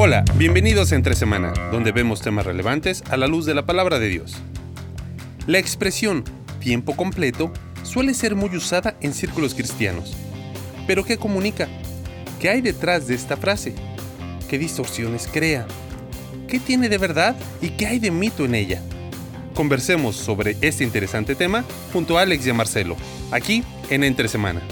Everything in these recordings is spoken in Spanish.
Hola, bienvenidos a Entre Semana, donde vemos temas relevantes a la luz de la palabra de Dios. La expresión tiempo completo suele ser muy usada en círculos cristianos. ¿Pero qué comunica? ¿Qué hay detrás de esta frase? ¿Qué distorsiones crea? ¿Qué tiene de verdad y qué hay de mito en ella? Conversemos sobre este interesante tema junto a Alex y a Marcelo, aquí en Entre Semana.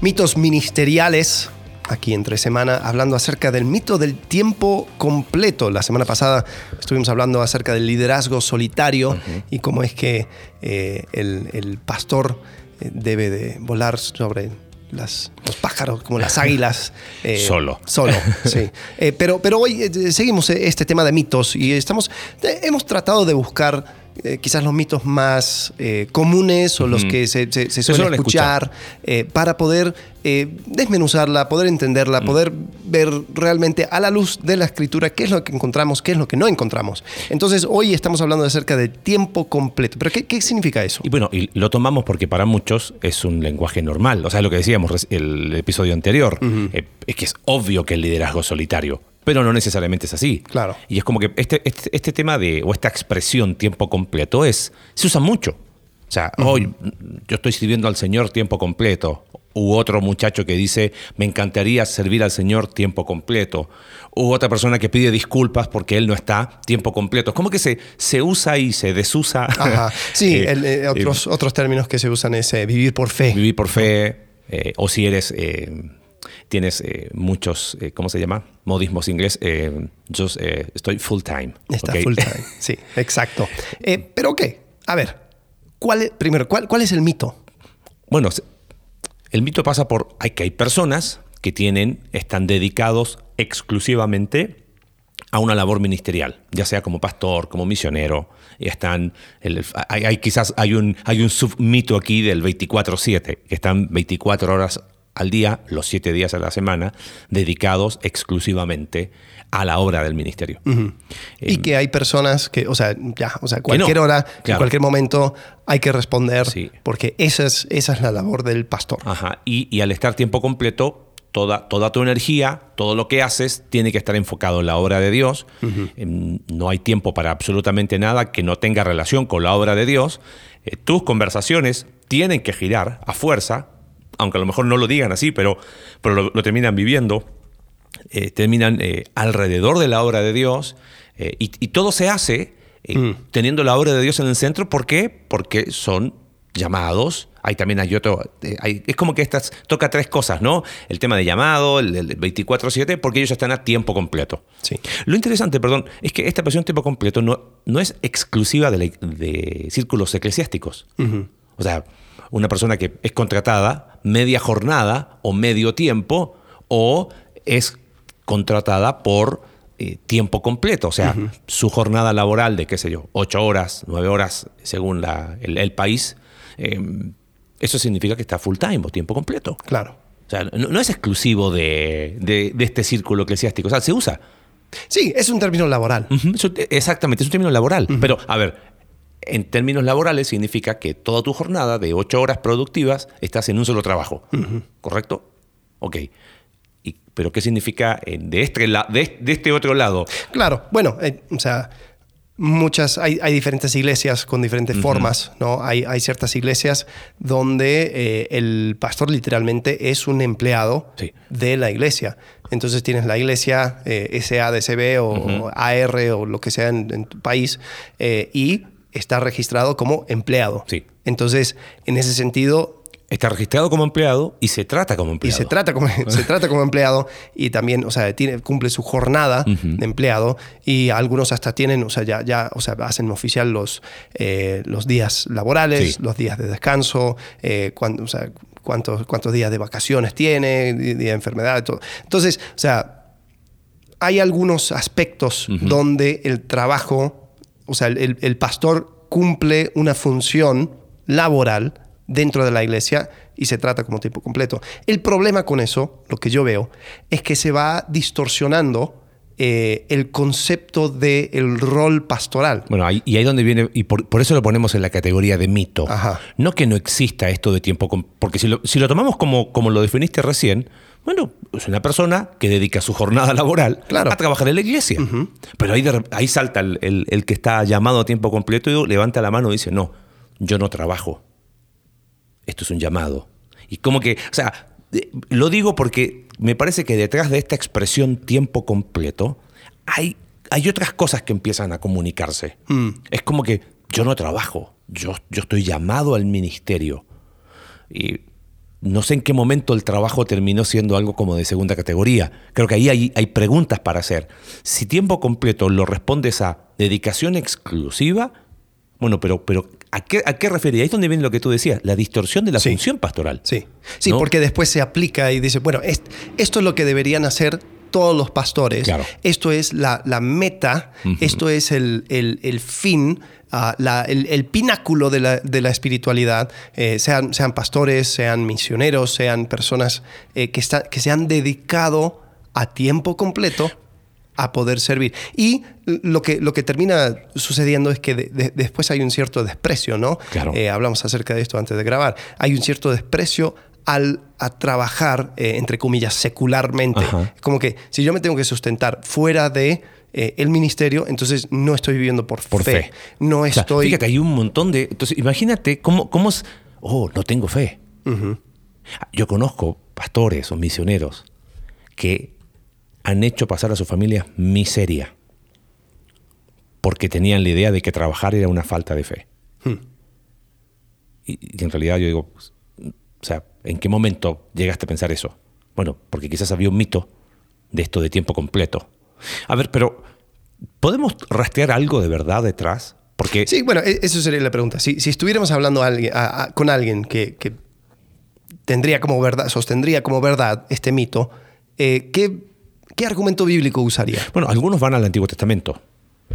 Mitos ministeriales aquí entre semana hablando acerca del mito del tiempo completo. La semana pasada estuvimos hablando acerca del liderazgo solitario y cómo es que eh, el, pastor eh, debe de volar sobre las, los pájaros, como las águilas. Eh, solo. Solo, sí. pero, pero hoy seguimos este tema de mitos y estamos, hemos tratado de buscar eh, quizás los mitos más eh, comunes o los que se, suelen escuchar, eh, para poder desmenuzarla, poder entenderla, mm. poder ver realmente a la luz de la escritura qué es lo que encontramos, qué es lo que no encontramos. Entonces, hoy estamos hablando acerca de tiempo completo. ¿Pero qué, significa eso? Y bueno, y lo tomamos porque para muchos es un lenguaje normal. O sea, lo que decíamos el episodio anterior, es que es obvio que el liderazgo solitario pero no necesariamente es así. Claro. Y es como que este, este, este, tema de, o esta expresión tiempo completo es, se usa mucho. O sea, hoy yo estoy sirviendo al Señor tiempo completo. U otro muchacho que dice, me encantaría servir al Señor tiempo completo. U otra persona que pide disculpas porque él no está tiempo completo. Es como que se, se usa y se desusa. Ajá. Sí, eh, eh, otros, otros términos que se usan es eh, vivir por fe. Vivir por fe. o si eres tienes eh, muchos, eh, ¿cómo se llama? Modismos inglés. Eh, yo estoy full time. Está full time, sí, exacto. pero ok, a ver, ¿cuál, primero, ¿cuál, ¿cuál es el mito? Bueno, el mito pasa por hay que hay personas que tienen, están dedicados exclusivamente a una labor ministerial, ya sea como pastor, como misionero, están, hay, quizás hay un, hay un submito aquí del 24/7, que están 24 horas al día, los siete días a la semana, dedicados exclusivamente a la obra del ministerio. y que hay personas que, o sea, ya, o sea, cualquier hora, en cualquier momento hay que responder, porque esa es, esa es la labor del pastor. Ajá. Y, al estar tiempo completo, toda, toda tu energía, todo lo que haces, tiene que estar enfocado en la obra de Dios. Em, no hay tiempo para absolutamente nada que no tenga relación con la obra de Dios. Eh, tus conversaciones tienen que girar a fuerza aunque a lo mejor no lo digan así, pero, pero lo, terminan viviendo, eh, terminan eh, alrededor de la obra de Dios eh, y, todo se hace mm. teniendo la obra de Dios en el centro. ¿Por qué? Porque son llamados. Hay también hay otro. es como que estas toca tres cosas, ¿no? El tema de llamado, el, 24-7, porque ellos están a tiempo completo. Sí. Lo interesante, perdón, es que esta presión tiempo completo no, no es exclusiva de, círculos eclesiásticos. O sea, una persona que es contratada media jornada o medio tiempo o es contratada por eh, tiempo completo, o sea, su jornada laboral de, qué sé yo, ocho horas, nueve horas, según el, país, em, eso significa que está full time o tiempo completo. Claro. O sea, no, es exclusivo de, este círculo eclesiástico, o sea, se usa. Sí, es un término laboral. exactamente, es un término laboral. Pero, a ver, en términos laborales significa que toda tu jornada de ocho horas productivas estás en un solo trabajo. ¿Correcto? Ok. ¿Pero qué significa de este, de, este otro lado? Claro, bueno, eh, o sea, muchas, hay, diferentes iglesias con diferentes formas, ¿no? Hay, hay, ciertas iglesias donde eh, el pastor literalmente es un empleado de la iglesia. Entonces tienes la iglesia eh, SADCB o, AR o lo que sea en, tu país y está registrado como empleado. Sí. Entonces, en ese sentido... Está registrado como empleado y se trata como empleado. Y se trata como, se trata como empleado y también, o sea, tiene, cumple su jornada de empleado y algunos hasta tienen, o sea, ya, ya o sea, hacen oficial los, eh, los días laborales, los días de descanso, eh, cuando, o sea, cuántos, cuántos días de vacaciones tiene, día de enfermedad, todo. Entonces, o sea, hay algunos aspectos donde el trabajo o sea, el, pastor cumple una función laboral dentro de la iglesia y se trata como tiempo completo. El problema con eso, lo que yo veo, es que se va distorsionando eh, el concepto del el rol pastoral. Bueno, ahí, y ahí donde viene, y por, eso lo ponemos en la categoría de mito. No que no exista esto de tiempo, porque si lo, si lo tomamos como, como lo definiste recién, bueno, es una persona que dedica su jornada laboral a trabajar en la iglesia. Pero ahí, ahí salta el, el, que está llamado a tiempo completo y levanta la mano y dice, no, yo no trabajo. Esto es un llamado. Y como que, o sea, lo digo porque me parece que detrás de esta expresión tiempo completo hay, hay otras cosas que empiezan a comunicarse. Mm. Es como que yo no trabajo, yo, yo estoy llamado al ministerio. Y no sé en qué momento el trabajo terminó siendo algo como de segunda categoría. Creo que ahí hay, hay preguntas para hacer. Si tiempo completo lo respondes a dedicación exclusiva, bueno, pero, pero ¿a qué, a qué refería? Ahí es donde viene lo que tú decías, la distorsión de la función pastoral. Sí, sí porque después se aplica y dice, bueno, esto es lo que deberían hacer todos los pastores. Esto es la, meta, esto es el, fin, ah, el, pináculo de la, espiritualidad. Eh, sean, sean pastores, sean misioneros, sean personas eh, que, que se han dedicado a tiempo completo a poder servir. Y lo que, lo que termina sucediendo es que después hay un cierto desprecio, ¿no? Claro. Eh, hablamos acerca de esto antes de grabar. Hay un cierto desprecio al a trabajar, eh, entre comillas, secularmente. Como que si yo me tengo que sustentar fuera de eh, el ministerio, entonces no estoy viviendo por, por fe. No estoy... Fíjate, hay un montón de... Entonces, imagínate cómo, cómo es... Oh, no tengo fe. Yo conozco pastores o misioneros que han hecho pasar a su familia miseria porque tenían la idea de que trabajar era una falta de fe. Hmm. Y, en realidad yo digo, o sea, ¿en qué momento llegaste a pensar eso? Bueno, porque quizás había un mito de esto de tiempo completo. A ver, pero ¿podemos rastrear algo de verdad detrás? Porque... Sí, bueno, e, eso sería la pregunta. Si, estuviéramos hablando con alguien que, tendría como verdad, sostendría como verdad este mito, eh, ¿qué ¿Qué argumento bíblico usaría? Bueno, algunos van al Antiguo Testamento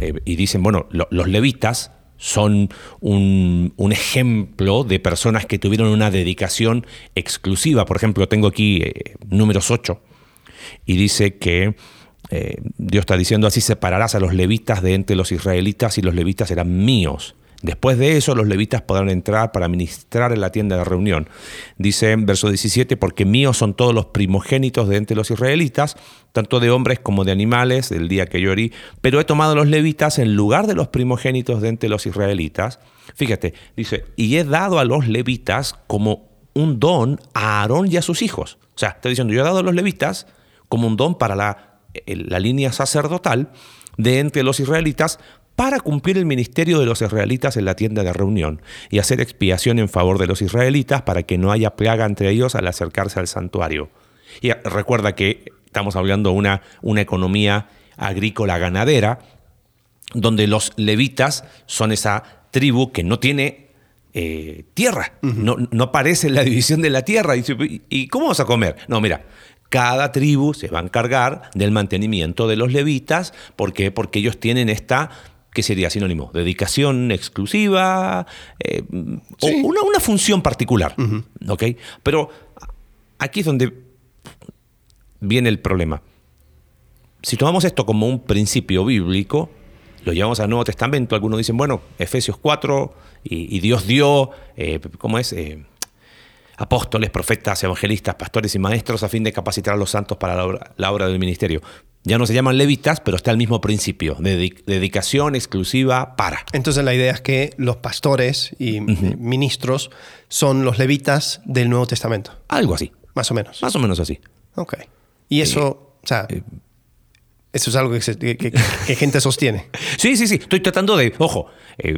eh, y dicen, bueno, los levitas son un, ejemplo de personas que tuvieron una dedicación exclusiva. Por ejemplo, tengo aquí eh, números 8 y dice que eh, Dios está diciendo así separarás a los levitas de entre los israelitas y los levitas eran míos. Después de eso, los levitas podrán entrar para ministrar en la tienda de reunión. Dice en verso 17, porque míos son todos los primogénitos de entre los israelitas, tanto de hombres como de animales, del día que yo herí, pero he tomado los levitas en lugar de los primogénitos de entre los israelitas. Fíjate, dice, y he dado a los levitas como un don a Aarón y a sus hijos. O sea, está diciendo, yo he dado a los levitas como un don para la, la línea sacerdotal de entre los israelitas para cumplir el ministerio de los israelitas en la tienda de reunión y hacer expiación en favor de los israelitas para que no haya plaga entre ellos al acercarse al santuario. Y recuerda que estamos hablando de una, una economía agrícola ganadera, donde los levitas son esa tribu que no tiene eh, tierra, no, no, aparece en la división de la tierra. ¿Y, ¿Y cómo vas a comer? No, mira, cada tribu se va a encargar del mantenimiento de los levitas. ¿Por qué? Porque ellos tienen esta ¿qué sería sinónimo? Dedicación exclusiva, eh, o una, función particular. Pero aquí es donde viene el problema. Si tomamos esto como un principio bíblico, lo llevamos al Nuevo Testamento, algunos dicen, bueno, Efesios 4, y, Dios dio, eh, ¿cómo es? Eh, apóstoles, profetas, evangelistas, pastores y maestros a fin de capacitar a los santos para la obra del ministerio. Ya no se llaman levitas, pero está el mismo principio, de dedicación exclusiva para. Entonces la idea es que los pastores y ministros son los levitas del Nuevo Testamento. Algo así. Más o menos. Más o menos así. Ok. Y eso, eh, o sea, eh, eso es algo que, gente sostiene. Sí, sí, sí. Estoy tratando de, ojo, eh,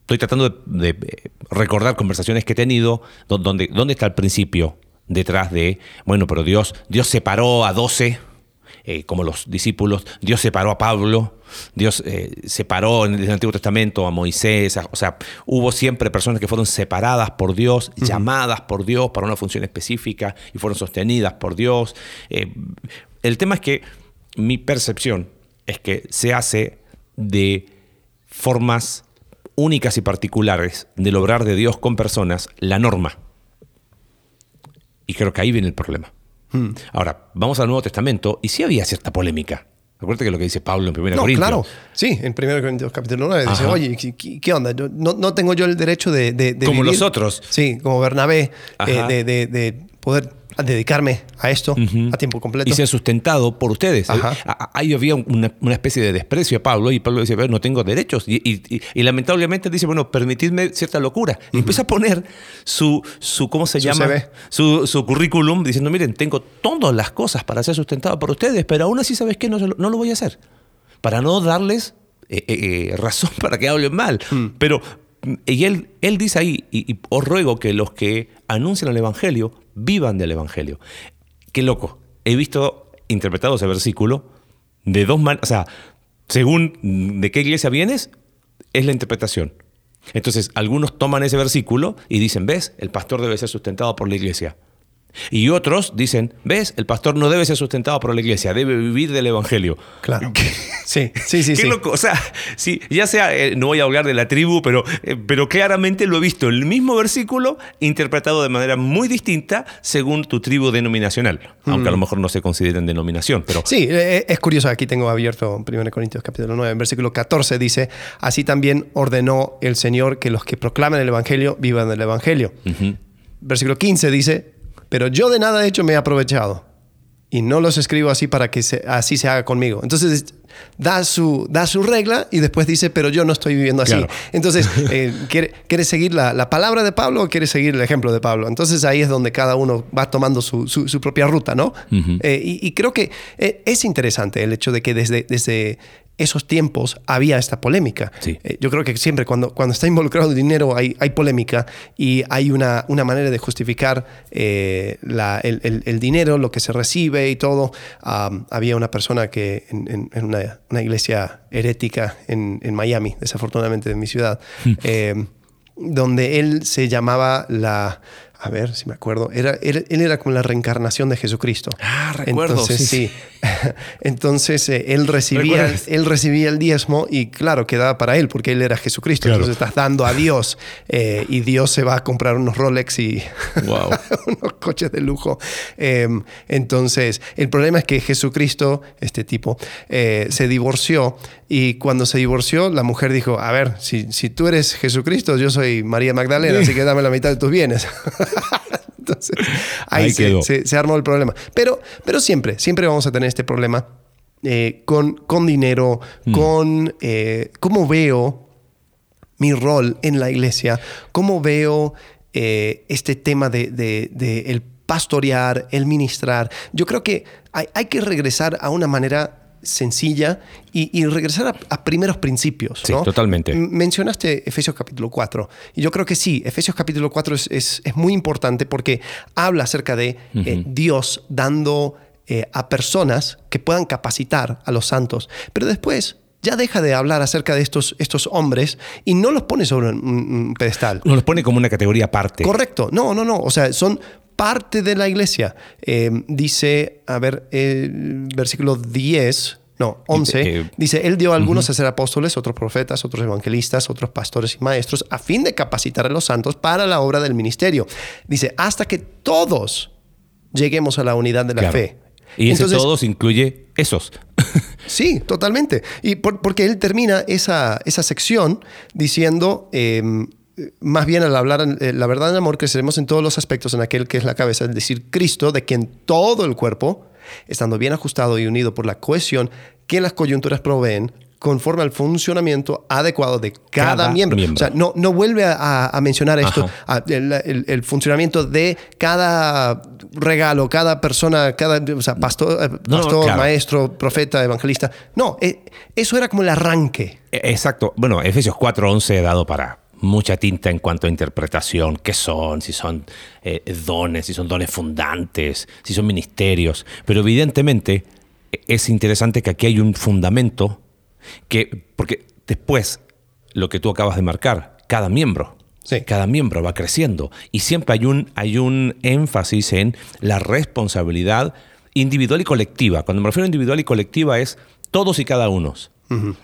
estoy tratando de, recordar conversaciones que he tenido donde, donde está el principio detrás de, bueno, pero Dios, Dios separó a doce eh, como los discípulos, Dios separó a Pablo, Dios eh, separó en el Antiguo Testamento a Moisés, o sea, hubo siempre personas que fueron separadas por Dios, llamadas por Dios para una función específica y fueron sostenidas por Dios. Eh, el tema es que mi percepción es que se hace de formas únicas y particulares del obrar de Dios con personas la norma. Y creo que ahí viene el problema. Hmm. Ahora, vamos al Nuevo Testamento y sí había cierta polémica Acuérdate que lo que dice Pablo en 1 No, Corintios. claro. Sí, en 1 Corintios capítulo 9 dice, oye, ¿qué, qué onda? Yo- no, no tengo yo el derecho de, de, de Como vivir". los otros. Sí, como Bernabé, eh, de, de- de poder dedicarme a esto a tiempo completo. Y ser sustentado por ustedes. Ajá. A- a- Ahí había una, una especie de desprecio a Pablo y Pablo dice, "Ve, no tengo derechos. Y, y- y- y lamentablemente dice, bueno, permitidme cierta locura. Y empieza a poner su, su ¿cómo se Su llama? CV. Su, su currículum diciendo, miren, tengo todas las cosas para ser sustentado por ustedes, pero aún así, ¿sabes qué? No, no lo voy a hacer. Para no darles eh, eh, eh, razón para que hablen mal. Pero, mm, y él, él dice ahí, y, y os ruego que los que anuncian el Evangelio vivan del Evangelio. Qué loco. He visto interpretado ese versículo de dos maneras. O sea, según de qué iglesia vienes, es la interpretación. Entonces, algunos toman ese versículo y dicen, ¿ves? El pastor debe ser sustentado por la iglesia. Y otros dicen, ¿ves? El pastor no debe ser sustentado por la iglesia, debe vivir del evangelio. Claro. Sí, sí, sí. Qué sí. loco. O sea, sí, ya sea, eh, no voy a hablar de la tribu, pero, eh, pero claramente lo he visto, el mismo versículo interpretado de manera muy distinta según tu tribu denominacional. Aunque a lo mejor no se consideren denominación, pero Sí, eh, es curioso, aquí tengo abierto 1 Corintios capítulo 9, en versículo 14 dice, así también ordenó el Señor que los que proclaman el Evangelio vivan del Evangelio. Versículo 15 dice, pero yo de nada de hecho me he aprovechado y no los escribo así para que se- así se haga conmigo. Entonces da su, da su regla y después dice, pero yo no estoy viviendo así. Claro. Entonces, eh, ¿quiere, quiere seguir la, la palabra de Pablo o quiere seguir el ejemplo de Pablo? Entonces ahí es donde cada uno va tomando su, su- su propia ruta, ¿no? Eh, y, y creo que eh, es interesante el hecho de que desde, desde esos tiempos había esta polémica. Sí. Eh, yo creo que siempre cuando, cuando está involucrado el dinero hay, hay polémica y hay una, una manera de justificar eh, la- el, el- el dinero, lo que se recibe y todo. Había una persona que en, en- en una, una iglesia herética en, en Miami, desafortunadamente de mi ciudad, eh, donde él se llamaba la... A ver si me acuerdo. Era, él, él era como la reencarnación de Jesucristo. Ah, recuerdo, Entonces, sí, sí. Entonces, eh, él, recibía, él recibía el diezmo y, claro, quedaba para él porque él era Jesucristo. Claro. Entonces, estás dando a Dios eh, y Dios se va a comprar unos Rolex y Wow. unos coches de lujo. Eh, entonces, el problema es que Jesucristo, este tipo, eh, se divorció y cuando se divorció, la mujer dijo, a ver, si, si tú eres Jesucristo, yo soy María Magdalena, así que dame la mitad de tus bienes. Entonces, ahí, Ahí se, quedó. se- se armó el problema. Pero, pero siempre, siempre vamos a tener este problema eh, con, con dinero, con eh, cómo veo mi rol en la iglesia, cómo veo eh, este tema de, de- de el pastorear, el ministrar. Yo creo que hay, hay que regresar a una manera sencilla y, y regresar a, a primeros principios. Sí, ¿no? totalmente. M- Mencionaste Efesios capítulo 4 y yo creo que sí, Efesios capítulo 4 es, es- es muy importante porque habla acerca de eh, Dios dando eh, a personas que puedan capacitar a los santos, pero después ya deja de hablar acerca de estos, estos hombres y no los pone sobre un, pedestal. nos los pone como una categoría aparte. Correcto, no, no, no, o sea, son parte de la iglesia. Eh, dice, a ver, eh, versículo 10, no, 11, Eh, dice, Él dio a algunos a ser apóstoles, otros profetas, otros evangelistas, otros pastores y maestros, a fin de capacitar a los santos para la obra del ministerio. Dice, hasta que todos lleguemos a la unidad de la Claro. fe. Y ese Entonces, todos incluye esos. Sí, totalmente. Y por- porque él termina esa, esa sección diciendo, eh, más bien al hablar eh, la verdad en amor, creceremos en todos los aspectos en aquel que es la cabeza, es decir, Cristo, de quien todo el cuerpo, estando bien ajustado y unido por la cohesión que las coyunturas proveen, conforme al funcionamiento adecuado de cada, Cada miembro. miembro. O sea, no, no vuelve a, a mencionar esto, a- el, el- el funcionamiento de cada regalo, cada persona, cada o sea, pastor, eh, No, pastor claro. maestro, profeta, evangelista. No, eh, eso era como el arranque. E- Exacto. Bueno, Efesios 4.11 he dado para mucha tinta en cuanto a interpretación, qué son, si son eh, dones, si son dones fundantes, si son ministerios. Pero evidentemente e- es interesante que aquí hay un fundamento que, porque después, lo que tú acabas de marcar, cada miembro. Sí. Cada miembro va creciendo y siempre hay un, hay un énfasis en la responsabilidad individual y colectiva. Cuando me refiero a individual y colectiva es todos y cada uno.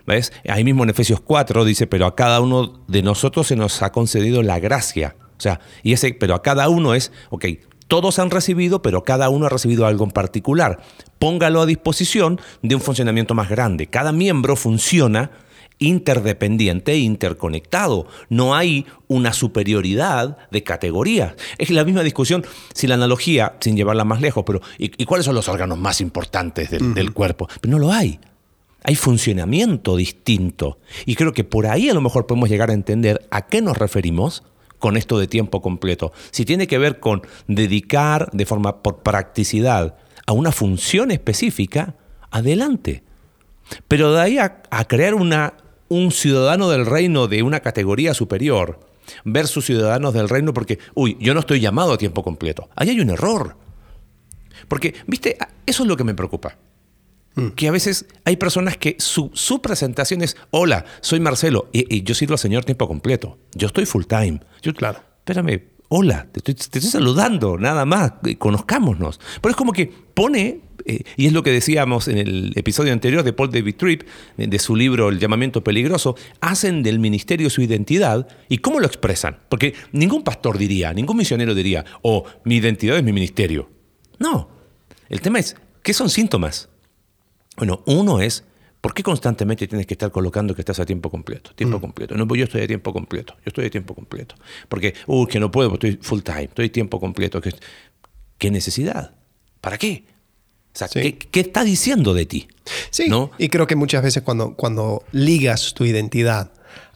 ¿Ves? Ahí mismo en Efesios 4 dice, pero a cada uno de nosotros se nos ha concedido la gracia. O sea, y ese, pero a cada uno es, ok, Todos han recibido, pero cada uno ha recibido algo en particular. Póngalo a disposición de un funcionamiento más grande. Cada miembro funciona interdependiente e interconectado. No hay una superioridad de categorías. Es la misma discusión, si la analogía, sin llevarla más lejos, pero ¿y, cuáles son los órganos más importantes del, del cuerpo? Pero no lo hay. Hay funcionamiento distinto. Y creo que por ahí a lo mejor podemos llegar a entender a qué nos referimos con esto de tiempo completo. Si tiene que ver con dedicar de forma por practicidad a una función específica, adelante. Pero de ahí a, crear una, un ciudadano del reino de una categoría superior versus ciudadanos del reino porque, uy, yo no estoy llamado a tiempo completo. Ahí hay un error. Porque, viste, eso es lo que me preocupa. Mm. Que a veces hay personas que su, presentación es, hola, soy Marcelo y, yo sirvo al Señor tiempo completo. Yo estoy full time. Yo, claro. Espérame, hola, te estoy, saludando, nada más, conozcámonos. Pero es como que pone, eh, y es lo que decíamos en el episodio anterior de Paul David Tripp, de, su libro El llamamiento peligroso, hacen del ministerio su identidad y cómo lo expresan. Porque ningún pastor diría, ningún misionero diría, oh, mi identidad es mi ministerio. No, el tema es, ¿qué son síntomas? Bueno, uno es, ¿por qué constantemente tienes que estar colocando que estás a tiempo completo? Tiempo mm. completo. No, pues yo estoy a tiempo completo. Yo estoy a tiempo completo. Porque, uy, que no puedo, porque estoy full time, estoy a tiempo completo. ¿Qué necesidad? ¿Para qué? O sea, ¿qué, está diciendo de ti? Sí, y creo que muchas veces cuando, cuando ligas tu identidad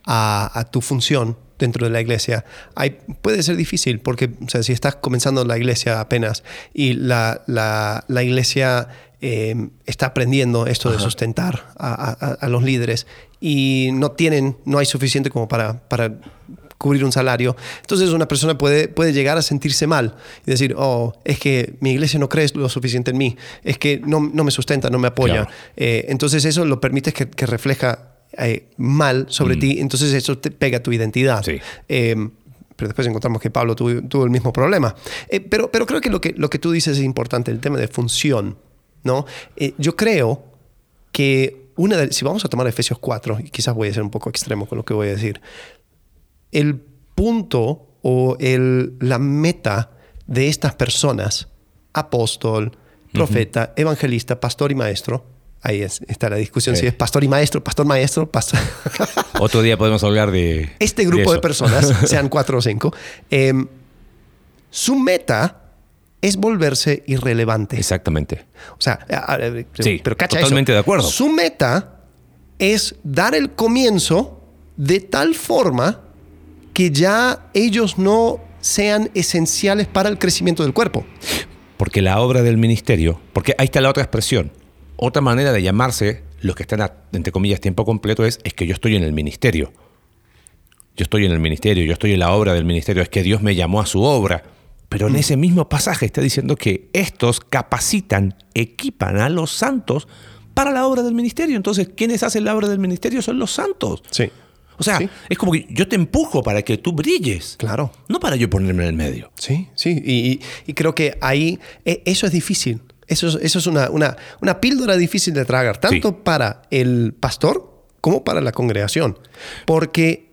a, tu función dentro de la iglesia, hay, puede ser difícil porque o sea, si estás comenzando la iglesia apenas y la, la, la iglesia Em, está aprendiendo esto de sustentar a, los líderes y no tienen, no hay suficiente como para, para cubrir un salario. Entonces una persona puede, puede llegar a sentirse mal y decir, oh, es que mi iglesia no cree lo suficiente en mí, es que no, no me sustenta, no me apoya. Eh, entonces eso lo permite que, que refleja eh, mal sobre mm. ti, entonces eso te pega tu identidad. Em, pero después encontramos que Pablo tuvo, tuvo el mismo problema. Eh, pero, pero creo que lo, que lo que tú dices es importante, el tema de función. ¿No? Eh, yo creo que una de, si vamos a tomar Efesios 4, y quizás voy a ser un poco extremo con lo que voy a decir, el punto o el, la meta de estas personas, apóstol, profeta, evangelista, pastor y maestro, ahí está la discusión si es pastor y maestro, pastor, maestro, pastor. Otro día podemos hablar de... Este grupo de, personas, sean cuatro o cinco, em, su meta es volverse irrelevante. Exactamente. O sea, sí, pero cacha totalmente de acuerdo. Su meta es dar el comienzo de tal forma que ya ellos no sean esenciales para el crecimiento del cuerpo. Porque la obra del ministerio, porque ahí está la otra expresión, otra manera de llamarse los que están, entre comillas, tiempo completo es, es que yo estoy en el ministerio. Yo estoy en el ministerio, yo estoy en la obra del ministerio, es que Dios me llamó a su obra. Pero en mm. ese mismo pasaje está diciendo que estos capacitan, equipan a los santos para la obra del ministerio. Entonces, ¿quiénes hacen la obra del ministerio? Son los santos. Sí. O sea, es como que yo te empujo para que tú brilles. Claro. No para yo ponerme en el medio. Sí, sí. Y, creo que ahí e, eso es difícil. Eso, eso es una, una, una, píldora difícil de tragar, tanto para el pastor como para la congregación. Porque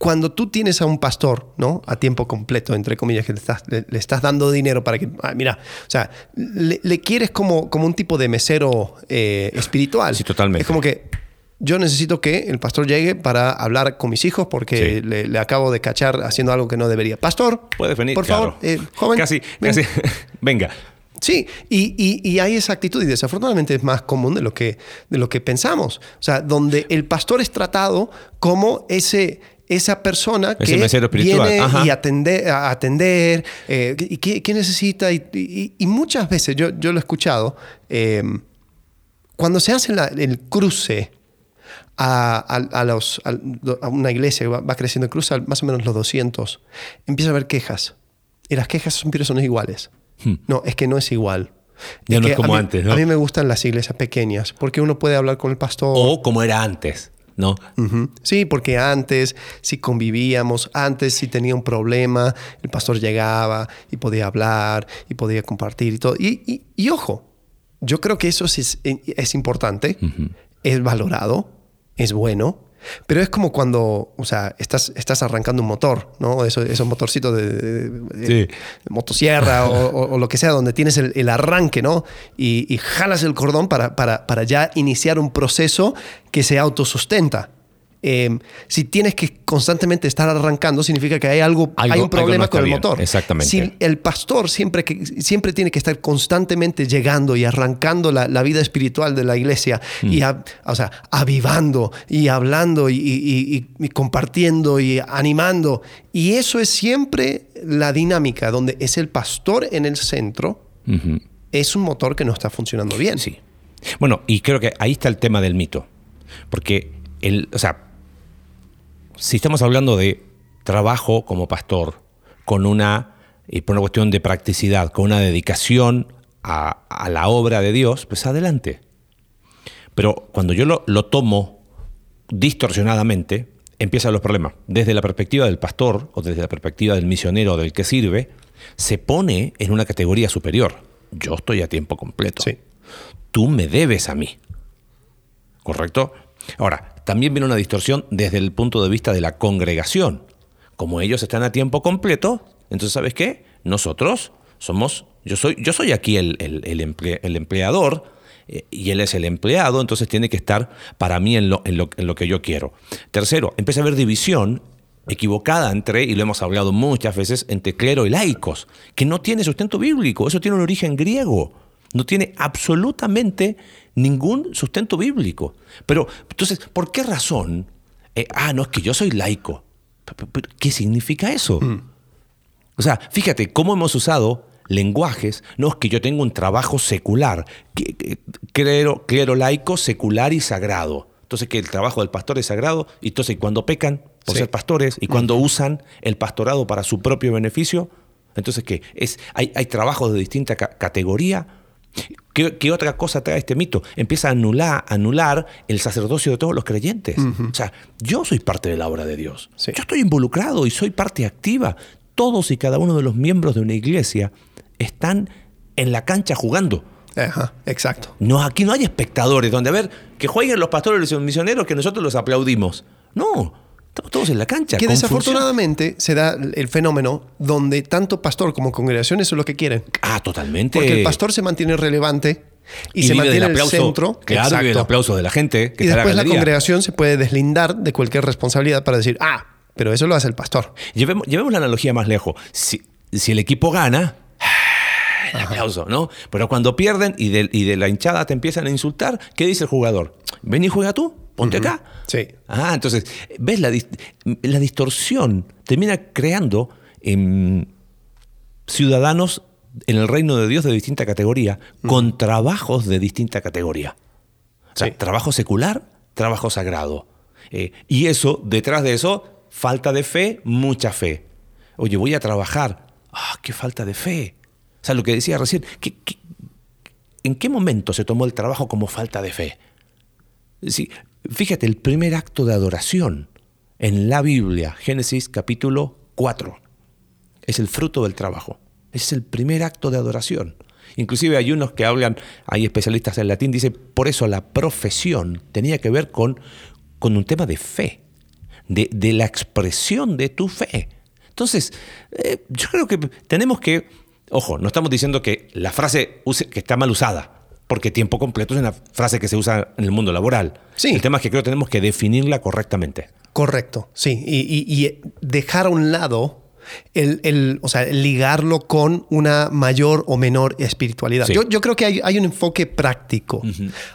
cuando tú tienes a un pastor, ¿no? A tiempo completo, entre comillas, que le estás, le, estás dando dinero para que, ah, mira, o sea, le, quieres como, como un tipo de mesero eh, espiritual. Sí, totalmente. Es como que yo necesito que el pastor llegue para hablar con mis hijos porque le, acabo de cachar haciendo algo que no debería. Pastor, venir, por favor, eh, joven. Casi, casi. Venga. Sí, y, y, y, hay esa actitud y desafortunadamente es más común de lo, que, de lo que pensamos. O sea, donde el pastor es tratado como ese, esa persona que viene y atender, a atender eh, y qué, necesita. Y, muchas veces, yo, yo lo he escuchado, eh, cuando se hace el cruce a, los, a, una iglesia, va, va creciendo el cruce a más o menos los 200, empieza a haber quejas. Y las quejas siempre son iguales. Hmm. No, es que no es igual. Ya no es como antes, ¿no? A mí me gustan las iglesias pequeñas porque uno puede hablar con el pastor. O como era antes. ¿No? Sí, porque antes si convivíamos, antes si tenía un problema, el pastor llegaba y podía hablar y podía compartir y todo. Y, ojo, yo creo que eso es, es importante, es valorado, es bueno, Pero es como cuando, o sea, estás, estás arrancando un motor, ¿no? Eso, esos motorcitos de, motosierra o, lo que sea, donde tienes el, arranque, ¿no? Y, jalas el cordón para, para, para ya iniciar un proceso que se autosustenta. Em, si tienes que constantemente estar arrancando, significa que hay algo, hay un problema con el motor. Exactamente. Si el pastor siempre, que, siempre tiene que estar constantemente llegando y arrancando la, vida espiritual de la iglesia y mm. o sea, avivando y hablando y, compartiendo y animando. Y eso es siempre la dinámica, donde es el pastor en el centro, es un motor que no está funcionando bien. Sí. Bueno, y creo que ahí está el tema del mito. Porque el, o sea, si estamos hablando de trabajo como pastor, con una, y por una cuestión de practicidad, con una dedicación a, la obra de Dios, pues adelante. Pero cuando yo lo, lo tomo distorsionadamente, empiezan los problemas. Desde la perspectiva del pastor o desde la perspectiva del misionero del que sirve, se pone en una categoría superior. Yo estoy a tiempo completo. Sí. Tú me debes a mí. ¿Correcto? Ahora, también viene una distorsión desde el punto de vista de la congregación. Como ellos están a tiempo completo, entonces, ¿sabes qué? Nosotros somos, yo soy, yo soy aquí el, empleador eh, y él es el empleado, entonces tiene que estar para mí en lo, en lo, que yo quiero. Tercero, empieza a haber división equivocada entre, y lo hemos hablado muchas veces, entre clero y laicos, que no tiene sustento bíblico, eso tiene un origen griego. No tiene absolutamente ningún sustento bíblico. Pero entonces, ¿por qué razón? Eh, ah, no, es que yo soy laico. ¿Qué significa eso? Mm. O sea, fíjate cómo hemos usado lenguajes. No, es que yo tengo un trabajo secular, clero, clero laico, secular y sagrado. Entonces, que el trabajo del pastor es sagrado, y entonces cuando pecan por ser pastores y cuando usan el pastorado para su propio beneficio, entonces, ¿qué? Es, hay, hay trabajos de distinta categoría ¿Qué, otra cosa trae este mito? Empieza a anular, anular el sacerdocio de todos los creyentes. O sea, yo soy parte de la obra de Dios. Yo estoy involucrado y soy parte activa. Todos y cada uno de los miembros de una iglesia están en la cancha jugando. Ajá, exacto. No, aquí no hay espectadores donde a ver que jueguen los pastores y los misioneros que nosotros los aplaudimos. No, Estamos todos en la cancha. Que desafortunadamente se da el fenómeno donde tanto pastor como congregación eso es lo que quieren. Ah, totalmente. Porque el pastor se mantiene relevante y, se mantiene en el centro. Claro, el aplauso de la gente. y después la, congregación se puede deslindar de cualquier responsabilidad para decir, ah, pero eso lo hace el pastor. Llevemos, la analogía más lejos. Si, el equipo gana, el aplauso, ¿no? Pero cuando pierden y de, y de la hinchada te empiezan a insultar, ¿qué dice el jugador? Ven y juega tú ponte acá. Sí. Ah, entonces, ¿ves la, la distorsión? Termina creando em, ciudadanos en el reino de Dios de distinta categoría, con trabajos de distinta categoría. O sea, trabajo secular, trabajo sagrado. Eh, y eso, detrás de eso, falta de fe, mucha fe. Oye, voy a trabajar. Ah, qué falta de fe. O sea, lo que decía recién, en qué momento se tomó el trabajo como falta de fe? Sí, Fíjate, el primer acto de adoración en la Biblia, Génesis capítulo 4, es el fruto del trabajo. Es el primer acto de adoración. Inclusive hay unos que hablan, hay especialistas en latín, dice, por eso la profesión tenía que ver con, con un tema de fe, de, la expresión de tu fe. Entonces, eh, yo creo que tenemos que, ojo, no estamos diciendo que la frase que está mal usada, porque tiempo completo es una frase que se usa en el mundo laboral. Sí. El tema es que creo que tenemos que definirla correctamente. Correcto, sí. Y, dejar a un lado el, o sea, ligarlo con una mayor o menor espiritualidad. Yo, creo que hay, un enfoque práctico.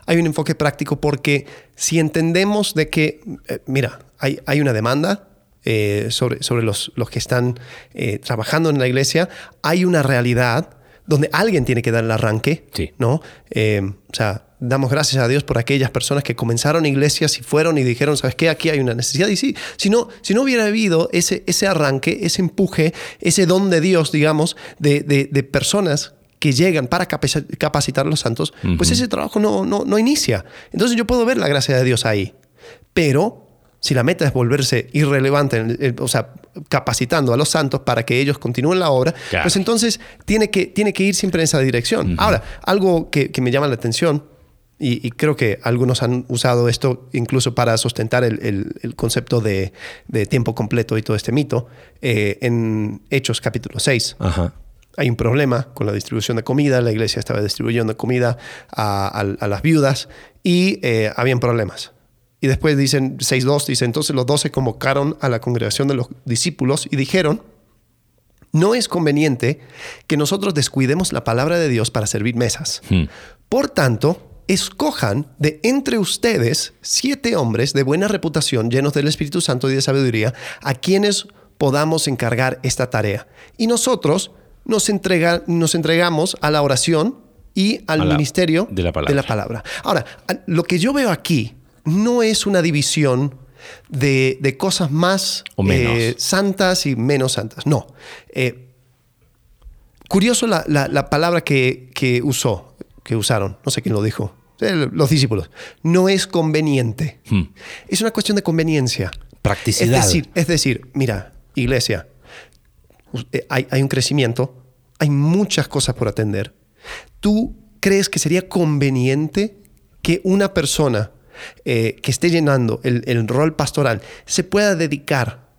Hay un enfoque práctico porque si entendemos de que, eh, mira, hay, hay, una demanda eh, sobre, sobre los, los que están eh, trabajando en la iglesia, hay una realidad donde alguien tiene que dar el arranque, ¿no? Eh, o sea, damos gracias a Dios por aquellas personas que comenzaron iglesias y fueron y dijeron, ¿sabes qué? Aquí hay una necesidad. Y sí, si no, si no hubiera habido ese, ese arranque, ese empuje, ese don de Dios, digamos, de, de, personas que llegan para capacitar a los santos, pues ese trabajo no, no, no inicia. Entonces yo puedo ver la gracia de Dios ahí. Pero si la meta es volverse irrelevante, o sea, capacitando a los santos para que ellos continúen la obra, pues entonces tiene que, tiene que ir siempre en esa dirección. Ahora, algo que, me llama la atención y, creo que algunos han usado esto incluso para sustentar el, concepto de, tiempo completo y todo este mito, eh, en Hechos capítulo 6. Hay un problema con la distribución de comida, la iglesia estaba distribuyendo comida a, las viudas y eh, habían problemas. Y después dicen, 6.2, dice, entonces los doce convocaron a la congregación de los discípulos y dijeron, no es conveniente que nosotros descuidemos la palabra de Dios para servir mesas. Hmm. Por tanto, escojan de entre ustedes siete hombres de buena reputación, llenos del Espíritu Santo y de sabiduría, a quienes podamos encargar esta tarea. Y nosotros nos, nos entregamos a la oración y al ministerio de la, palabra. Ahora, lo que yo veo aquí no es una división de, cosas más eh, santas y menos santas. No. Eh, curioso la, palabra que, que usó que usaron, no sé quién lo dijo, los discípulos, no es conveniente. Hmm. Es una cuestión de conveniencia. Practicidad. Es decir, es decir mira, iglesia, eh, hay, hay, un crecimiento, hay muchas cosas por atender. ¿Tú crees que sería conveniente que una persona eh, que esté llenando el, el rol pastoral se pueda dedicar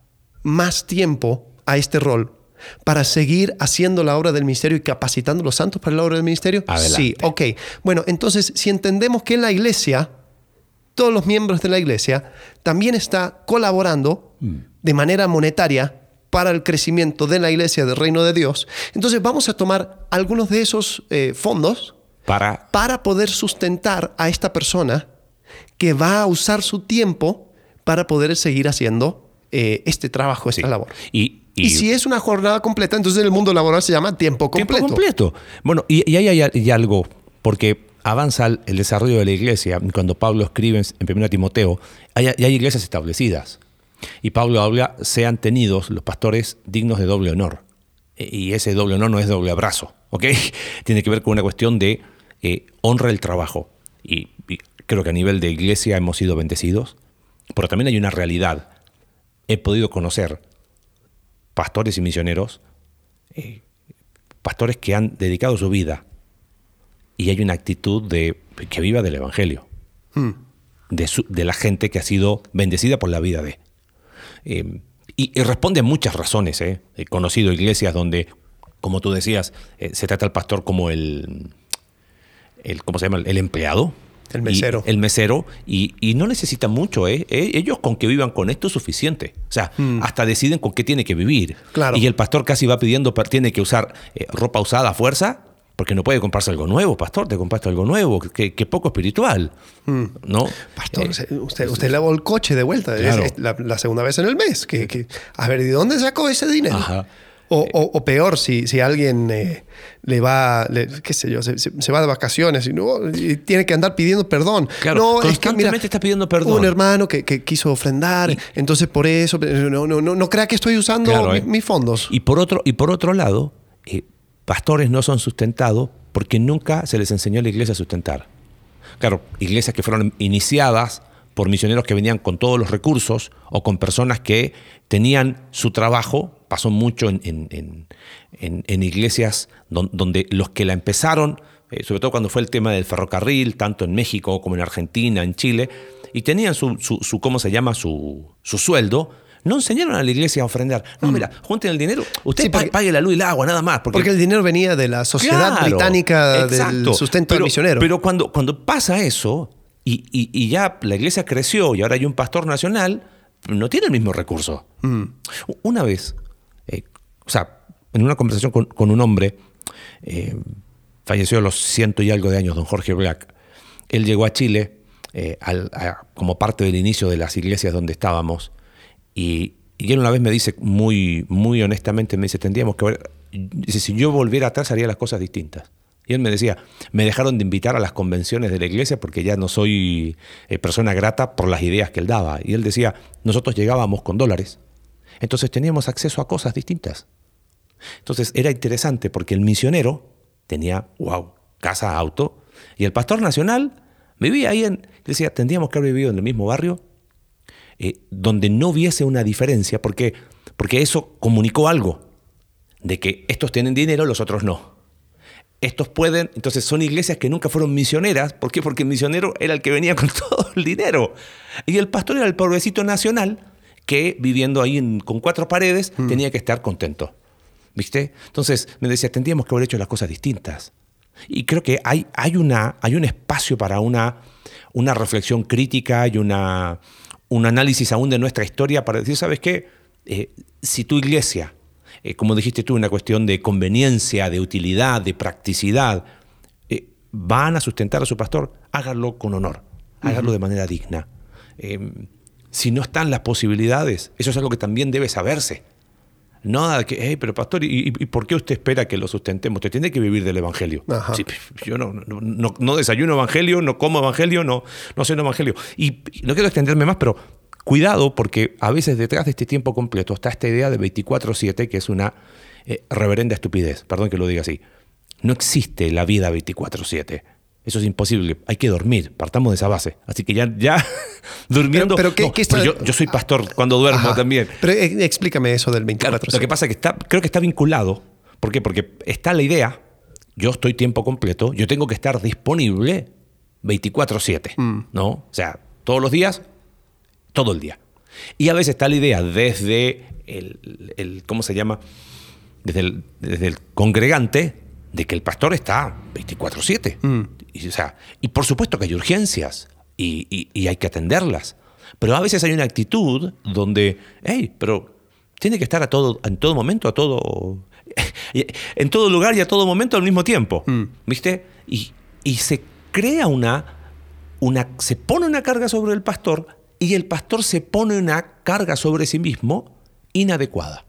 más tiempo a este rol para seguir haciendo la obra del ministerio y capacitando a los santos para la obra del ministerio? Sí, ok. Bueno, entonces, si entendemos que la iglesia, todos los miembros de la iglesia, también está colaborando mm. de manera monetaria para el crecimiento de la iglesia del reino de Dios, entonces vamos a tomar algunos de esos eh, fondos para... para poder sustentar a esta persona que va a usar su tiempo para poder seguir haciendo eh, este trabajo, esta labor. Y, y, si es una jornada completa, entonces en el mundo laboral se llama tiempo completo. Tiempo completo. Bueno, y, ahí hay, algo, porque avanza el desarrollo de la iglesia. Cuando Pablo escribe en 1 Timoteo, hay, hay iglesias establecidas. Y Pablo habla, sean tenidos los pastores dignos de doble honor. E, y ese doble honor no es doble abrazo, ¿ok? Tiene que ver con una cuestión de eh, honra el trabajo. y creo que a nivel de iglesia hemos sido bendecidos, pero también hay una realidad. He podido conocer pastores y misioneros, eh, pastores que han dedicado su vida y hay una actitud de que viva del Evangelio, hmm. de, la gente que ha sido bendecida por la vida de. Eh, y, responde a muchas razones. Eh. He conocido iglesias donde, como tú decías, se trata al pastor como el, el ¿cómo se llama? El empleado, el mesero. el mesero. Y, no necesita mucho, ¿eh? ¿eh? Ellos con que vivan con esto es suficiente. O sea, hmm. hasta deciden con qué tiene que vivir. Claro. Y el pastor casi va pidiendo, tiene que usar eh, ropa usada a fuerza, porque no puede comprarse algo nuevo, pastor, te compraste algo nuevo, que, poco espiritual. Hmm. ¿No? Pastor, eh, usted, usted lavó el coche de vuelta, la, segunda vez en el mes. Que, a ver, ¿de dónde sacó ese dinero? Ajá. O, peor, si, si alguien eh, le va, qué sé yo, se, va de vacaciones y, no, tiene que andar pidiendo perdón. Claro, no, constantemente es que, está pidiendo perdón. Un hermano que, quiso ofrendar, entonces por eso, no, no, no, crea que estoy usando eh. mis fondos. Y por otro, y por otro lado, eh, pastores no son sustentados porque nunca se les enseñó a la iglesia a sustentar. Claro, iglesias que fueron iniciadas por misioneros que venían con todos los recursos o con personas que tenían su trabajo pasó mucho en, iglesias donde, los que la empezaron, eh, sobre todo cuando fue el tema del ferrocarril, tanto en México como en Argentina, en Chile, y tenían su, su, ¿cómo se llama?, su, sueldo, no enseñaron a la iglesia a ofrendar. No, mm. mira, junten el dinero, usted pague la luz y el agua, nada más. Porque, el dinero venía de la sociedad británica del sustento misionero. Pero cuando, cuando pasa eso, y, y, ya la iglesia creció y ahora hay un pastor nacional, no tiene el mismo recurso. Mm. Una vez o sea, en una conversación con, un hombre, eh, falleció a los ciento y algo de años, don Jorge Black, él llegó a Chile eh, como parte del inicio de las iglesias donde estábamos y, él una vez me dice muy, muy honestamente, me dice, tendríamos que ver, dice, si yo volviera atrás haría las cosas distintas. Y él me decía, me dejaron de invitar a las convenciones de la iglesia porque ya no soy eh, persona grata por las ideas que él daba. Y él decía, nosotros llegábamos con dólares, entonces teníamos acceso a cosas distintas. Entonces era interesante porque el misionero tenía, wow, casa, auto, y el pastor nacional vivía ahí en, decía, tendríamos que haber vivido en el mismo barrio, eh, donde no hubiese una diferencia, porque, porque eso comunicó algo, de que estos tienen dinero, los otros no. estos pueden, entonces son iglesias que nunca fueron misioneras. ¿Por qué? Porque el misionero era el que venía con todo el dinero. Y el pastor era el pobrecito nacional que viviendo ahí con cuatro paredes mm. tenía que estar contento. ¿Viste? Entonces me decía, tendríamos que haber hecho las cosas distintas. Y creo que hay, hay, una, hay un espacio para una, una reflexión crítica y una, un análisis aún de nuestra historia para decir, ¿sabes qué? Eh, si tu iglesia, eh, como dijiste tú, una cuestión de conveniencia, de utilidad, de practicidad, eh, van a sustentar a su pastor, háganlo con honor, háganlo de manera digna. Em, si no están las posibilidades, eso es algo que también debe saberse. No, que, hey, pero pastor, ¿y, por qué usted espera que lo sustentemos? Usted tiene que vivir del evangelio. yo no, no, no, desayuno evangelio, no como evangelio, no, no sé evangelio. Y, no quiero extenderme más, pero cuidado porque a veces detrás de este tiempo completo está esta idea de 24/7 que es una eh, reverenda estupidez. Perdón que lo diga así. No existe la vida 24/7. Eso es imposible. Hay que dormir. Partamos de esa base. Así que ya, ya durmiendo. Pero, ¿qué, yo, soy pastor cuando duermo también. Pero eh, explícame eso del 24 Lo que pasa es que está, creo que está vinculado. ¿Por qué? Porque está la idea. Yo estoy tiempo completo. Yo tengo que estar disponible 24-7. Mm. ¿No? O sea, todos los días, todo el día. Y a veces está la idea desde el, ¿cómo se llama? Desde el, desde el congregante de que el pastor está 24/7. Mm. Y, o sea, y por supuesto que hay urgencias y, hay que atenderlas. Pero a veces hay una actitud donde, hey, pero tiene que estar a todo, en todo momento, a todo, en todo lugar y a todo momento al mismo tiempo. Mm. ¿Viste? Y, y, se crea una, una, se pone una carga sobre el pastor y el pastor se pone una carga sobre sí mismo inadecuada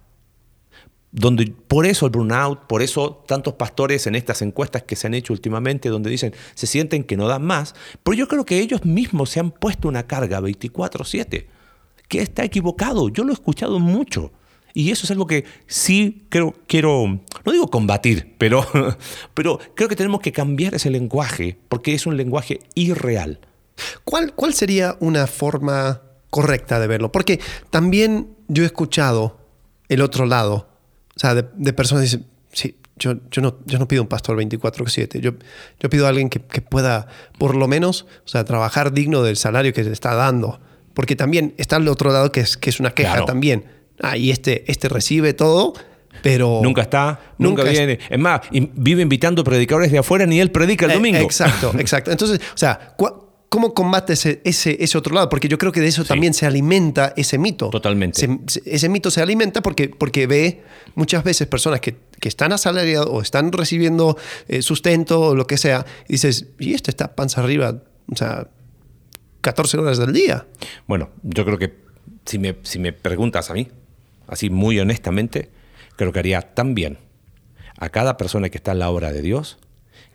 donde por eso el burnout, por eso tantos pastores en estas encuestas que se han hecho últimamente, donde dicen se sienten que no dan más, pero yo creo que ellos mismos se han puesto una carga 24/7, que está equivocado, yo lo he escuchado mucho. Y eso es algo que sí creo, quiero, no digo combatir, pero, pero creo que tenemos que cambiar ese lenguaje, porque es un lenguaje irreal. ¿Cuál, ¿Cuál sería una forma correcta de verlo? Porque también yo he escuchado el otro lado, o sea, de, personas que dicen, sí, yo, yo, no, yo no pido un pastor 24/7, yo, yo pido a alguien que, pueda, por lo menos, o sea, trabajar digno del salario que se está dando. Porque también está el otro lado que es, que es una queja también. Ah, y este, este recibe todo, pero... Nunca está, nunca, viene. Es, más, vive invitando predicadores de afuera, ni él predica el eh, domingo. exacto, exacto. Entonces, o sea, ¿Cómo combate ese, ese, otro lado? Porque yo creo que de eso también se alimenta ese mito. Totalmente. ese mito se alimenta porque, porque ve muchas veces personas que, están asalariados o están recibiendo eh, sustento o lo que sea, y dices, y este está panza arriba, o sea, 14 horas del día. Bueno, yo creo que si me, si me preguntas a mí, así muy honestamente, creo que haría tan bien a cada persona que está en la obra de Dios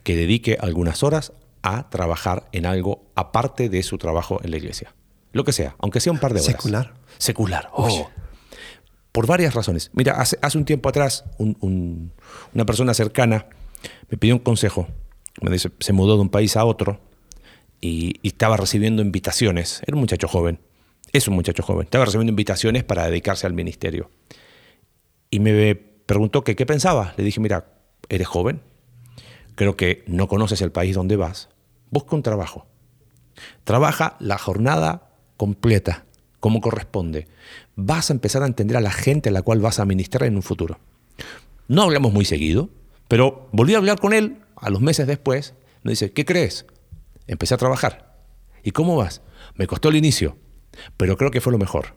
que dedique algunas horas a trabajar en algo aparte de su trabajo en la iglesia. Lo que sea, aunque sea un par de horas. Secular. Secular. Oh. Por varias razones. Mira, hace, hace un tiempo atrás, una persona cercana me pidió un consejo. Me dice, se mudó de un país a otro y, y, estaba recibiendo invitaciones. Era un muchacho joven. Es un muchacho joven. Estaba recibiendo invitaciones para dedicarse al ministerio. Y me preguntó que qué pensaba. Le dije, mira, eres joven. Creo que no conoces el país donde vas busca un trabajo. Trabaja la jornada completa, como corresponde. Vas a empezar a entender a la gente a la cual vas a ministrar en un futuro. No hablamos muy seguido, pero volví a hablar con él a los meses después. Me dice, ¿qué crees? Empecé a trabajar. ¿Y cómo vas? Me costó el inicio, pero creo que fue lo mejor.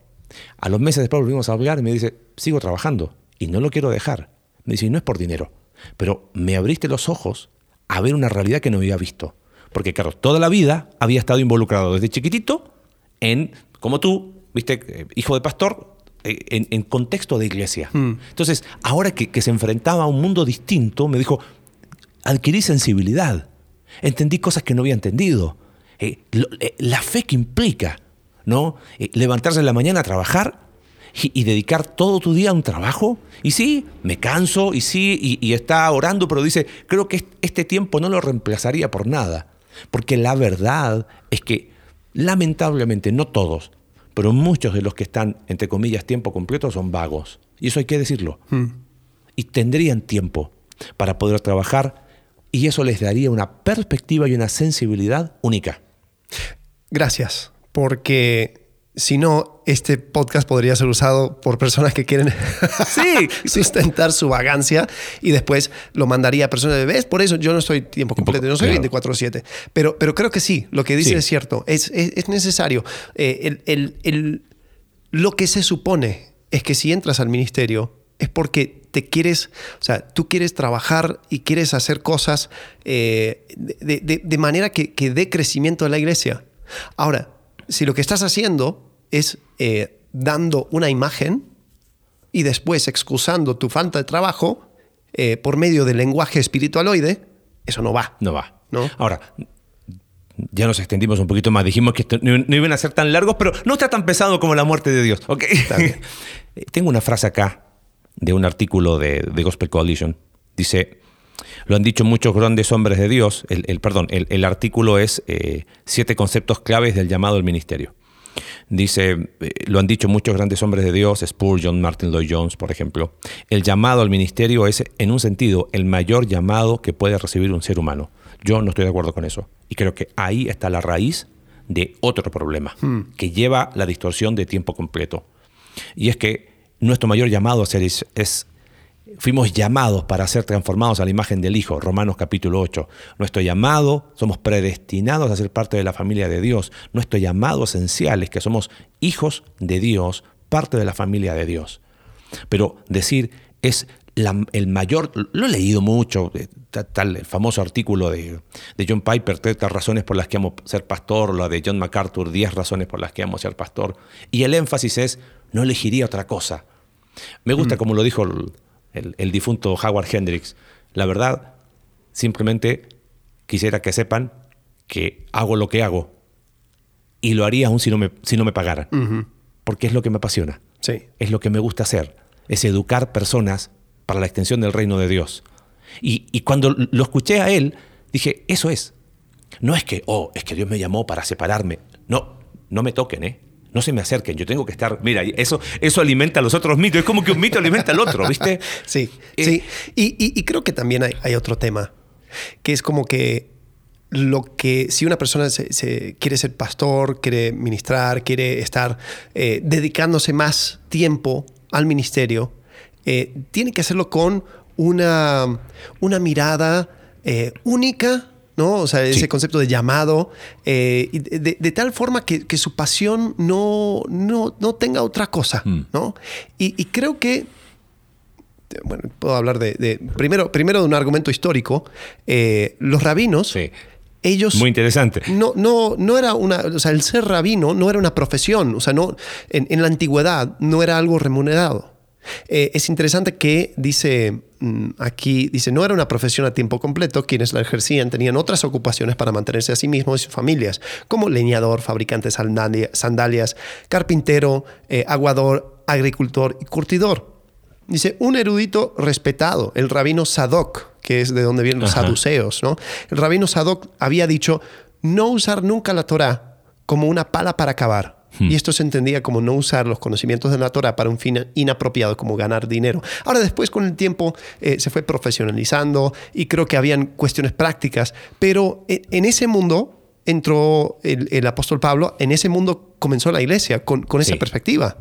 A los meses después volvimos a hablar y me dice, sigo trabajando y no lo quiero dejar. Me dice, no es por dinero, pero me abriste los ojos a ver una realidad que no había visto. Porque, claro, toda la vida había estado involucrado desde chiquitito en, como tú, viste, eh, hijo de pastor, eh, en, contexto de iglesia. Hmm. Entonces, ahora que, se enfrentaba a un mundo distinto, me dijo, adquirí sensibilidad, entendí cosas que no había entendido, eh, la fe que implica, ¿no? levantarse en la mañana a trabajar y, dedicar todo tu día a un trabajo. Y sí, me canso, y sí, y, y, está orando, pero dice, creo que este tiempo no lo reemplazaría por nada. Porque la verdad es que, lamentablemente, no todos, pero muchos de los que están, entre comillas, tiempo completo son vagos. Y eso hay que decirlo. Hmm. Y tendrían tiempo para poder trabajar y eso les daría una perspectiva y una sensibilidad única. Gracias, porque si no, este podcast podría ser usado por personas que quieren sí, sustentar su vagancia y después lo mandaría a personas de vez. Por eso yo no estoy tiempo completo, no soy 24-7. Pero, pero creo que sí, lo que dice es cierto. Es, es, necesario. Eh, el, el, lo que se supone es que si entras al ministerio es porque te quieres, o sea, tú quieres trabajar y quieres hacer cosas eh, de, de, de, manera que, que dé crecimiento a la iglesia. Ahora, si lo que estás haciendo es eh, dando una imagen y después excusando tu falta de trabajo eh, por medio del lenguaje espiritualoide, eso no va. No va. ¿no? Ahora, ya nos extendimos un poquito más. Dijimos que no, iban a ser tan largos, pero no está tan pesado como la muerte de Dios. ¿okay? Tengo una frase acá de un artículo de, de Gospel Coalition. Dice, lo han dicho muchos grandes hombres de Dios, el, perdón, el, artículo es eh, siete conceptos claves del llamado al ministerio. Dice, eh, lo han dicho muchos grandes hombres de Dios, Spurgeon, Martin Lloyd Jones, por ejemplo. El llamado al ministerio es, en un sentido, el mayor llamado que puede recibir un ser humano. Yo no estoy de acuerdo con eso. Y creo que ahí está la raíz de otro problema, hmm. que lleva la distorsión de tiempo completo. Y es que nuestro mayor llamado a ser es, fuimos llamados para ser transformados a la imagen del Hijo, Romanos capítulo 8. Nuestro llamado, somos predestinados a ser parte de la familia de Dios. Nuestro llamado esencial es que somos hijos de Dios, parte de la familia de Dios. Pero decir es el mayor, lo he leído mucho, tal el famoso artículo de, de, John Piper, 30 razones por las que amo ser pastor, la de John MacArthur, 10 razones por las que amo ser pastor. Y el énfasis es, no elegiría otra cosa. Me gusta mm. como lo dijo el, difunto Howard Hendrix. La verdad, simplemente quisiera que sepan que hago lo que hago y lo haría aún si no me, si no me pagaran. Porque es lo que me apasiona. Sí. Es lo que me gusta hacer. Es educar personas para la extensión del reino de Dios. Y, y cuando lo escuché a él, dije, eso es. No es que, oh, es que Dios me llamó para separarme. No, no me toquen, ¿eh? No se me acerquen, yo tengo que estar, mira, eso, eso alimenta a los otros mitos, es como que un mito alimenta al otro, ¿viste? Sí, eh, sí. Y, creo que también hay, otro tema, que es como que lo que si una persona se, quiere ser pastor, quiere ministrar, quiere estar eh, dedicándose más tiempo al ministerio, eh, tiene que hacerlo con una, una mirada única ¿no? O sea, ese concepto de llamado, eh, de, tal forma que, su pasión no, no, tenga otra cosa, mm. ¿no? Y, creo que, bueno, puedo hablar de, primero, primero de un argumento histórico, eh, los rabinos... Ellos, Muy interesante. No, no, no era una, o sea, el ser rabino no era una profesión, o sea, no, en la antigüedad no era algo remunerado. Eh, es interesante que dice mm, aquí, dice, no era una profesión a tiempo completo, quienes la ejercían tenían otras ocupaciones para mantenerse a sí mismos y sus familias, como leñador, fabricante de sandalias, carpintero, eh, aguador, agricultor y curtidor. Dice, un erudito respetado, el rabino Sadoc, que es de donde vienen los saduceos, ¿no? El rabino Sadoc había dicho, no usar nunca la Torah como una pala para cavar Hmm. Y esto se entendía como no usar los conocimientos de la Torah para un fin inapropiado como ganar dinero. Ahora después con el tiempo eh, se fue profesionalizando y creo que habían cuestiones prácticas, pero e, en ese mundo entró el, apóstol Pablo, en ese mundo comenzó la iglesia con, esa perspectiva.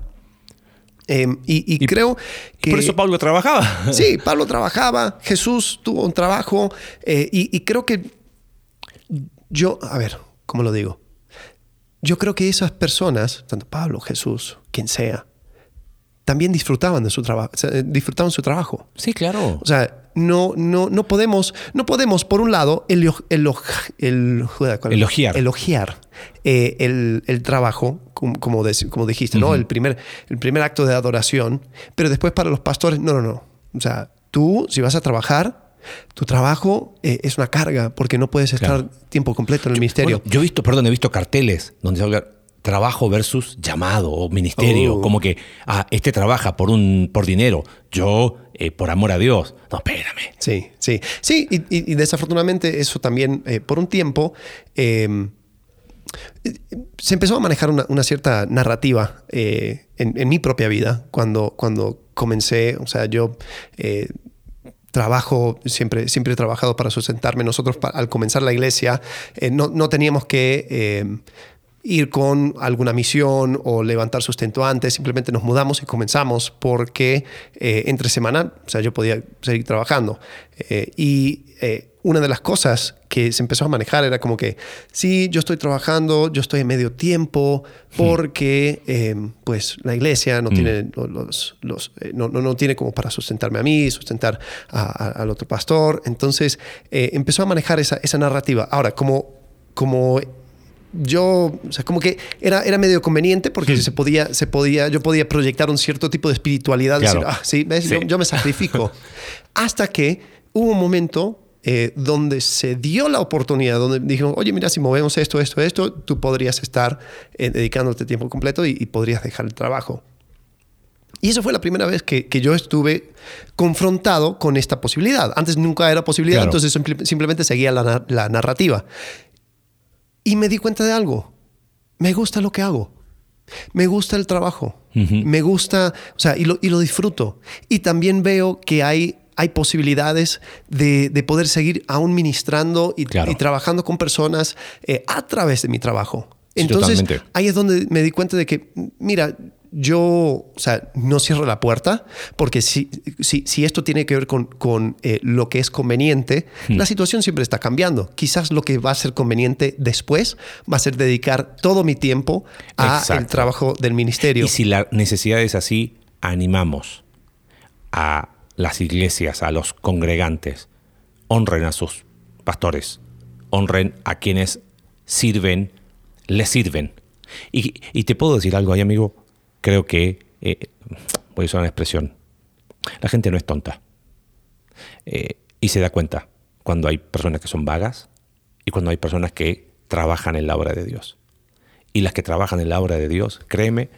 Em, y, creo que... Por eso Pablo trabajaba. Sí, Pablo trabajaba, Jesús tuvo un trabajo eh, y, y creo que yo, a ver, ¿cómo lo digo? Yo creo que esas personas, tanto Pablo, Jesús, quien sea, también disfrutaban de su trabajo, disfrutaban su trabajo. Sí, claro. O sea, no, no, no podemos, no podemos, por un lado, el, el, elogiar, elogiar eh, el, trabajo, como, como, dijiste, ¿no? El primer, el primer acto de adoración, pero después para los pastores, no, no, no. O sea, tú, si vas a trabajar, tu trabajo eh, es una carga porque no puedes estar tiempo completo en el ministerio. yo he visto, perdón, he visto carteles donde se habla trabajo versus llamado o ministerio, oh. como que ah, este trabaja por un por dinero, yo eh, por amor a Dios. No, espérame. Sí, sí, sí, y, desafortunadamente eso también eh, por un tiempo em, se empezó a manejar una, cierta narrativa en, mi propia vida cuando, cuando comencé, o sea, yo trabajo, siempre, siempre he trabajado para sustentarme. Nosotros al comenzar la iglesia eh, no, no, teníamos que eh, ir con alguna misión o levantar sustento antes, simplemente nos mudamos y comenzamos porque eh, entre semana, o sea, yo podía seguir trabajando. y una de las cosas que se empezó a manejar era como que, sí, yo estoy trabajando, yo estoy en medio tiempo, porque em, pues la iglesia no, mm. tiene los, los eh, no, no, tiene como para sustentarme a mí, sustentar al otro pastor. Entonces eh, empezó a manejar esa, esa narrativa. Ahora, como, como yo, o sea, como que era, era medio conveniente porque se podía, se podía, yo podía proyectar un cierto tipo de espiritualidad, decir, ah, sí, ¿ves? Yo, yo, me sacrifico. Hasta que hubo un momento eh, donde se dio la oportunidad, donde dijeron, oye, mira, si movemos esto, esto, esto, tú podrías estar eh, dedicándote tiempo completo y, podrías dejar el trabajo. Y eso fue la primera vez que, yo estuve confrontado con esta posibilidad. Antes nunca era posibilidad, entonces simplemente seguía la, narrativa. Y me di cuenta de algo. Me gusta lo que hago. Me gusta el trabajo. Me gusta, o sea, y lo, y lo disfruto. Y también veo que hay hay posibilidades de, poder seguir aún ministrando y, trabajando con personas eh, a través de mi trabajo. Entonces, ahí es donde me di cuenta de que, mira, yo, o sea, no cierro la puerta, porque si, si, si esto tiene que ver con, con eh, lo que es conveniente, hmm. la situación siempre está cambiando. Quizás lo que va a ser conveniente después va a ser dedicar todo mi tiempo al trabajo del ministerio. Y si la necesidad es así, animamos a las iglesias, a los congregantes, honren a sus pastores, honren a quienes sirven, les sirven. Y, te puedo decir algo ahí, amigo, creo que, eh, voy a usar una expresión, la gente no es tonta. Eh, y se da cuenta cuando hay personas que son vagas y cuando hay personas que trabajan en la obra de Dios. Y las que trabajan en la obra de Dios, créeme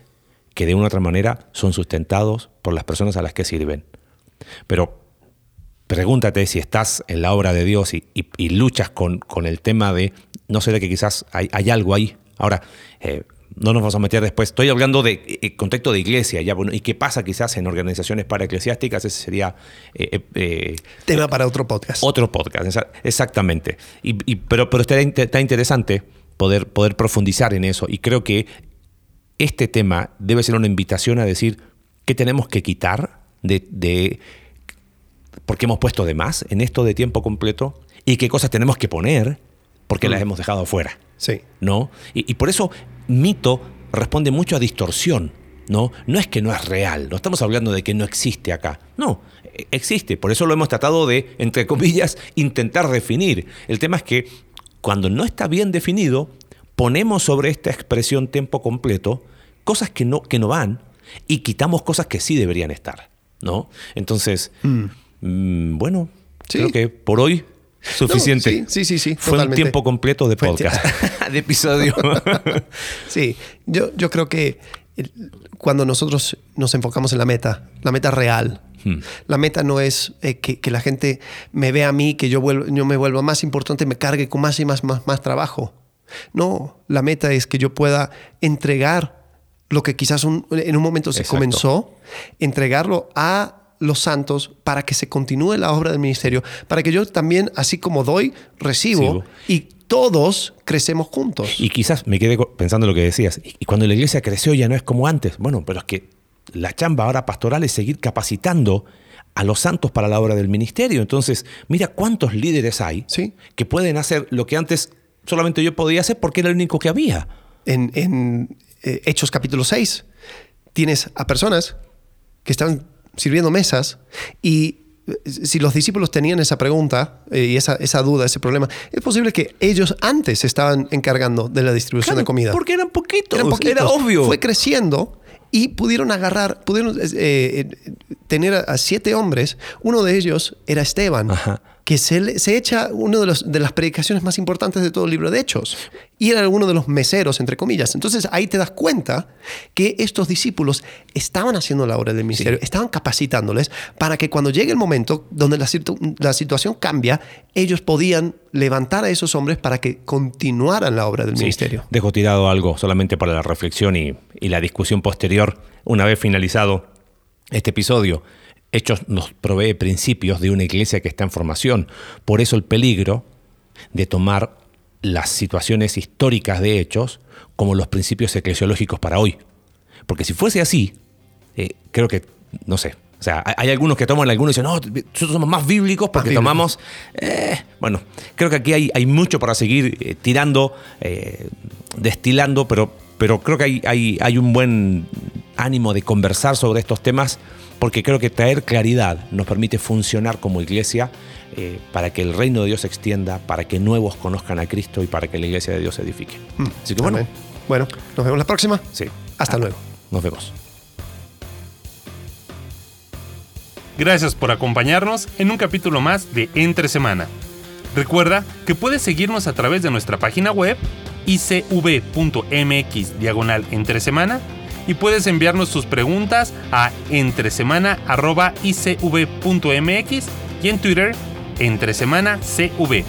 que de una u otra manera son sustentados por las personas a las que sirven. Pero pregúntate si estás en la obra de Dios y, luchas con, el tema de, no sé, de que quizás hay, algo ahí. Ahora, eh, no nos vamos a meter después. Estoy hablando de eh, contexto de iglesia, ya, bueno, y qué pasa quizás en organizaciones paraeclesiásticas, ese sería... Eh, tema para otro podcast. Otro podcast, exactamente. Y, pero, pero está, está interesante poder, poder profundizar en eso, y creo que este tema debe ser una invitación a decir qué tenemos que quitar de, porque hemos puesto de más en esto de tiempo completo y qué cosas tenemos que poner porque las mm. hemos dejado fuera. Sí. ¿No? Y, por eso mito responde mucho a distorsión. ¿no? No es que no es real, no estamos hablando de que no existe acá. No, existe. Por eso lo hemos tratado de, entre comillas, intentar definir. El tema es que cuando no está bien definido, ponemos sobre esta expresión tiempo completo cosas que no, que no van y quitamos cosas que sí deberían estar. ¿no? Entonces, mm. Mm, bueno, creo que por hoy suficiente. sí, sí, sí, Fue un tiempo completo de podcast, de episodio. sí, yo, yo creo que cuando nosotros nos enfocamos en la meta, la meta real, hmm. La meta no es eh, que, la gente me vea a mí, que yo, vuelvo, yo me vuelva más importante, me cargue con más y más, más, más trabajo. No, la meta es que yo pueda entregar lo que quizás en un momento se comenzó, entregarlo a los santos para que se continúe la obra del ministerio, para que yo también, así como doy, recibo y todos crecemos juntos. Y quizás me quedé pensando lo que decías, y cuando la iglesia creció ya no es como antes, bueno, pero es que la chamba ahora pastoral es seguir capacitando a los santos para la obra del ministerio. Entonces, mira cuántos líderes hay que pueden hacer lo que antes solamente yo podía hacer porque era el único que había. En, en, eh, Hechos capítulo 6, tienes a personas que están sirviendo mesas y eh, si los discípulos tenían esa pregunta eh, y esa, esa, duda, ese problema, es posible que ellos antes estaban encargando de la distribución de comida. Porque eran poquitos, era obvio. Fue creciendo y pudieron agarrar, pudieron tener a, siete hombres. Uno de ellos era Esteban. Ajá que se, se echa una de, de, las predicaciones más importantes de todo el libro de Hechos. Y era uno de los meseros, entre comillas. Entonces ahí te das cuenta que estos discípulos estaban haciendo la obra del ministerio, estaban capacitándoles para que cuando llegue el momento donde la, la, situación cambia, ellos podían levantar a esos hombres para que continuaran la obra del ministerio. Dejo tirado algo solamente para la reflexión y, y la discusión posterior, una vez finalizado este episodio. Hechos nos provee principios de una iglesia que está en formación. Por eso el peligro de tomar las situaciones históricas de Hechos como los principios eclesiológicos para hoy. Porque si fuese así, eh, creo que, no sé, o sea, hay algunos que toman algunos y dicen, no, nosotros somos más bíblicos porque tomamos... Eh, bueno, creo que aquí hay, hay mucho para seguir eh, tirando, destilando, pero, pero creo que hay, hay, hay un buen ánimo de conversar sobre estos temas porque creo que traer claridad nos permite funcionar como iglesia para que el reino de Dios se extienda, para que nuevos conozcan a Cristo y para que la iglesia de Dios se edifique. Mm, Así que bueno. Bueno, nos vemos la próxima. Sí. Hasta luego. Nos vemos. Gracias por acompañarnos en un capítulo más de Entre Semana. Recuerda que puedes seguirnos a través de nuestra página web icv.mx diagonal entre semana y puedes enviarnos tus preguntas a entresemana.icv.mx y en Twitter entresemanacv.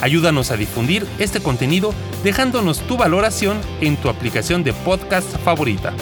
Ayúdanos a difundir este contenido dejándonos tu valoración en tu aplicación de podcast favorita.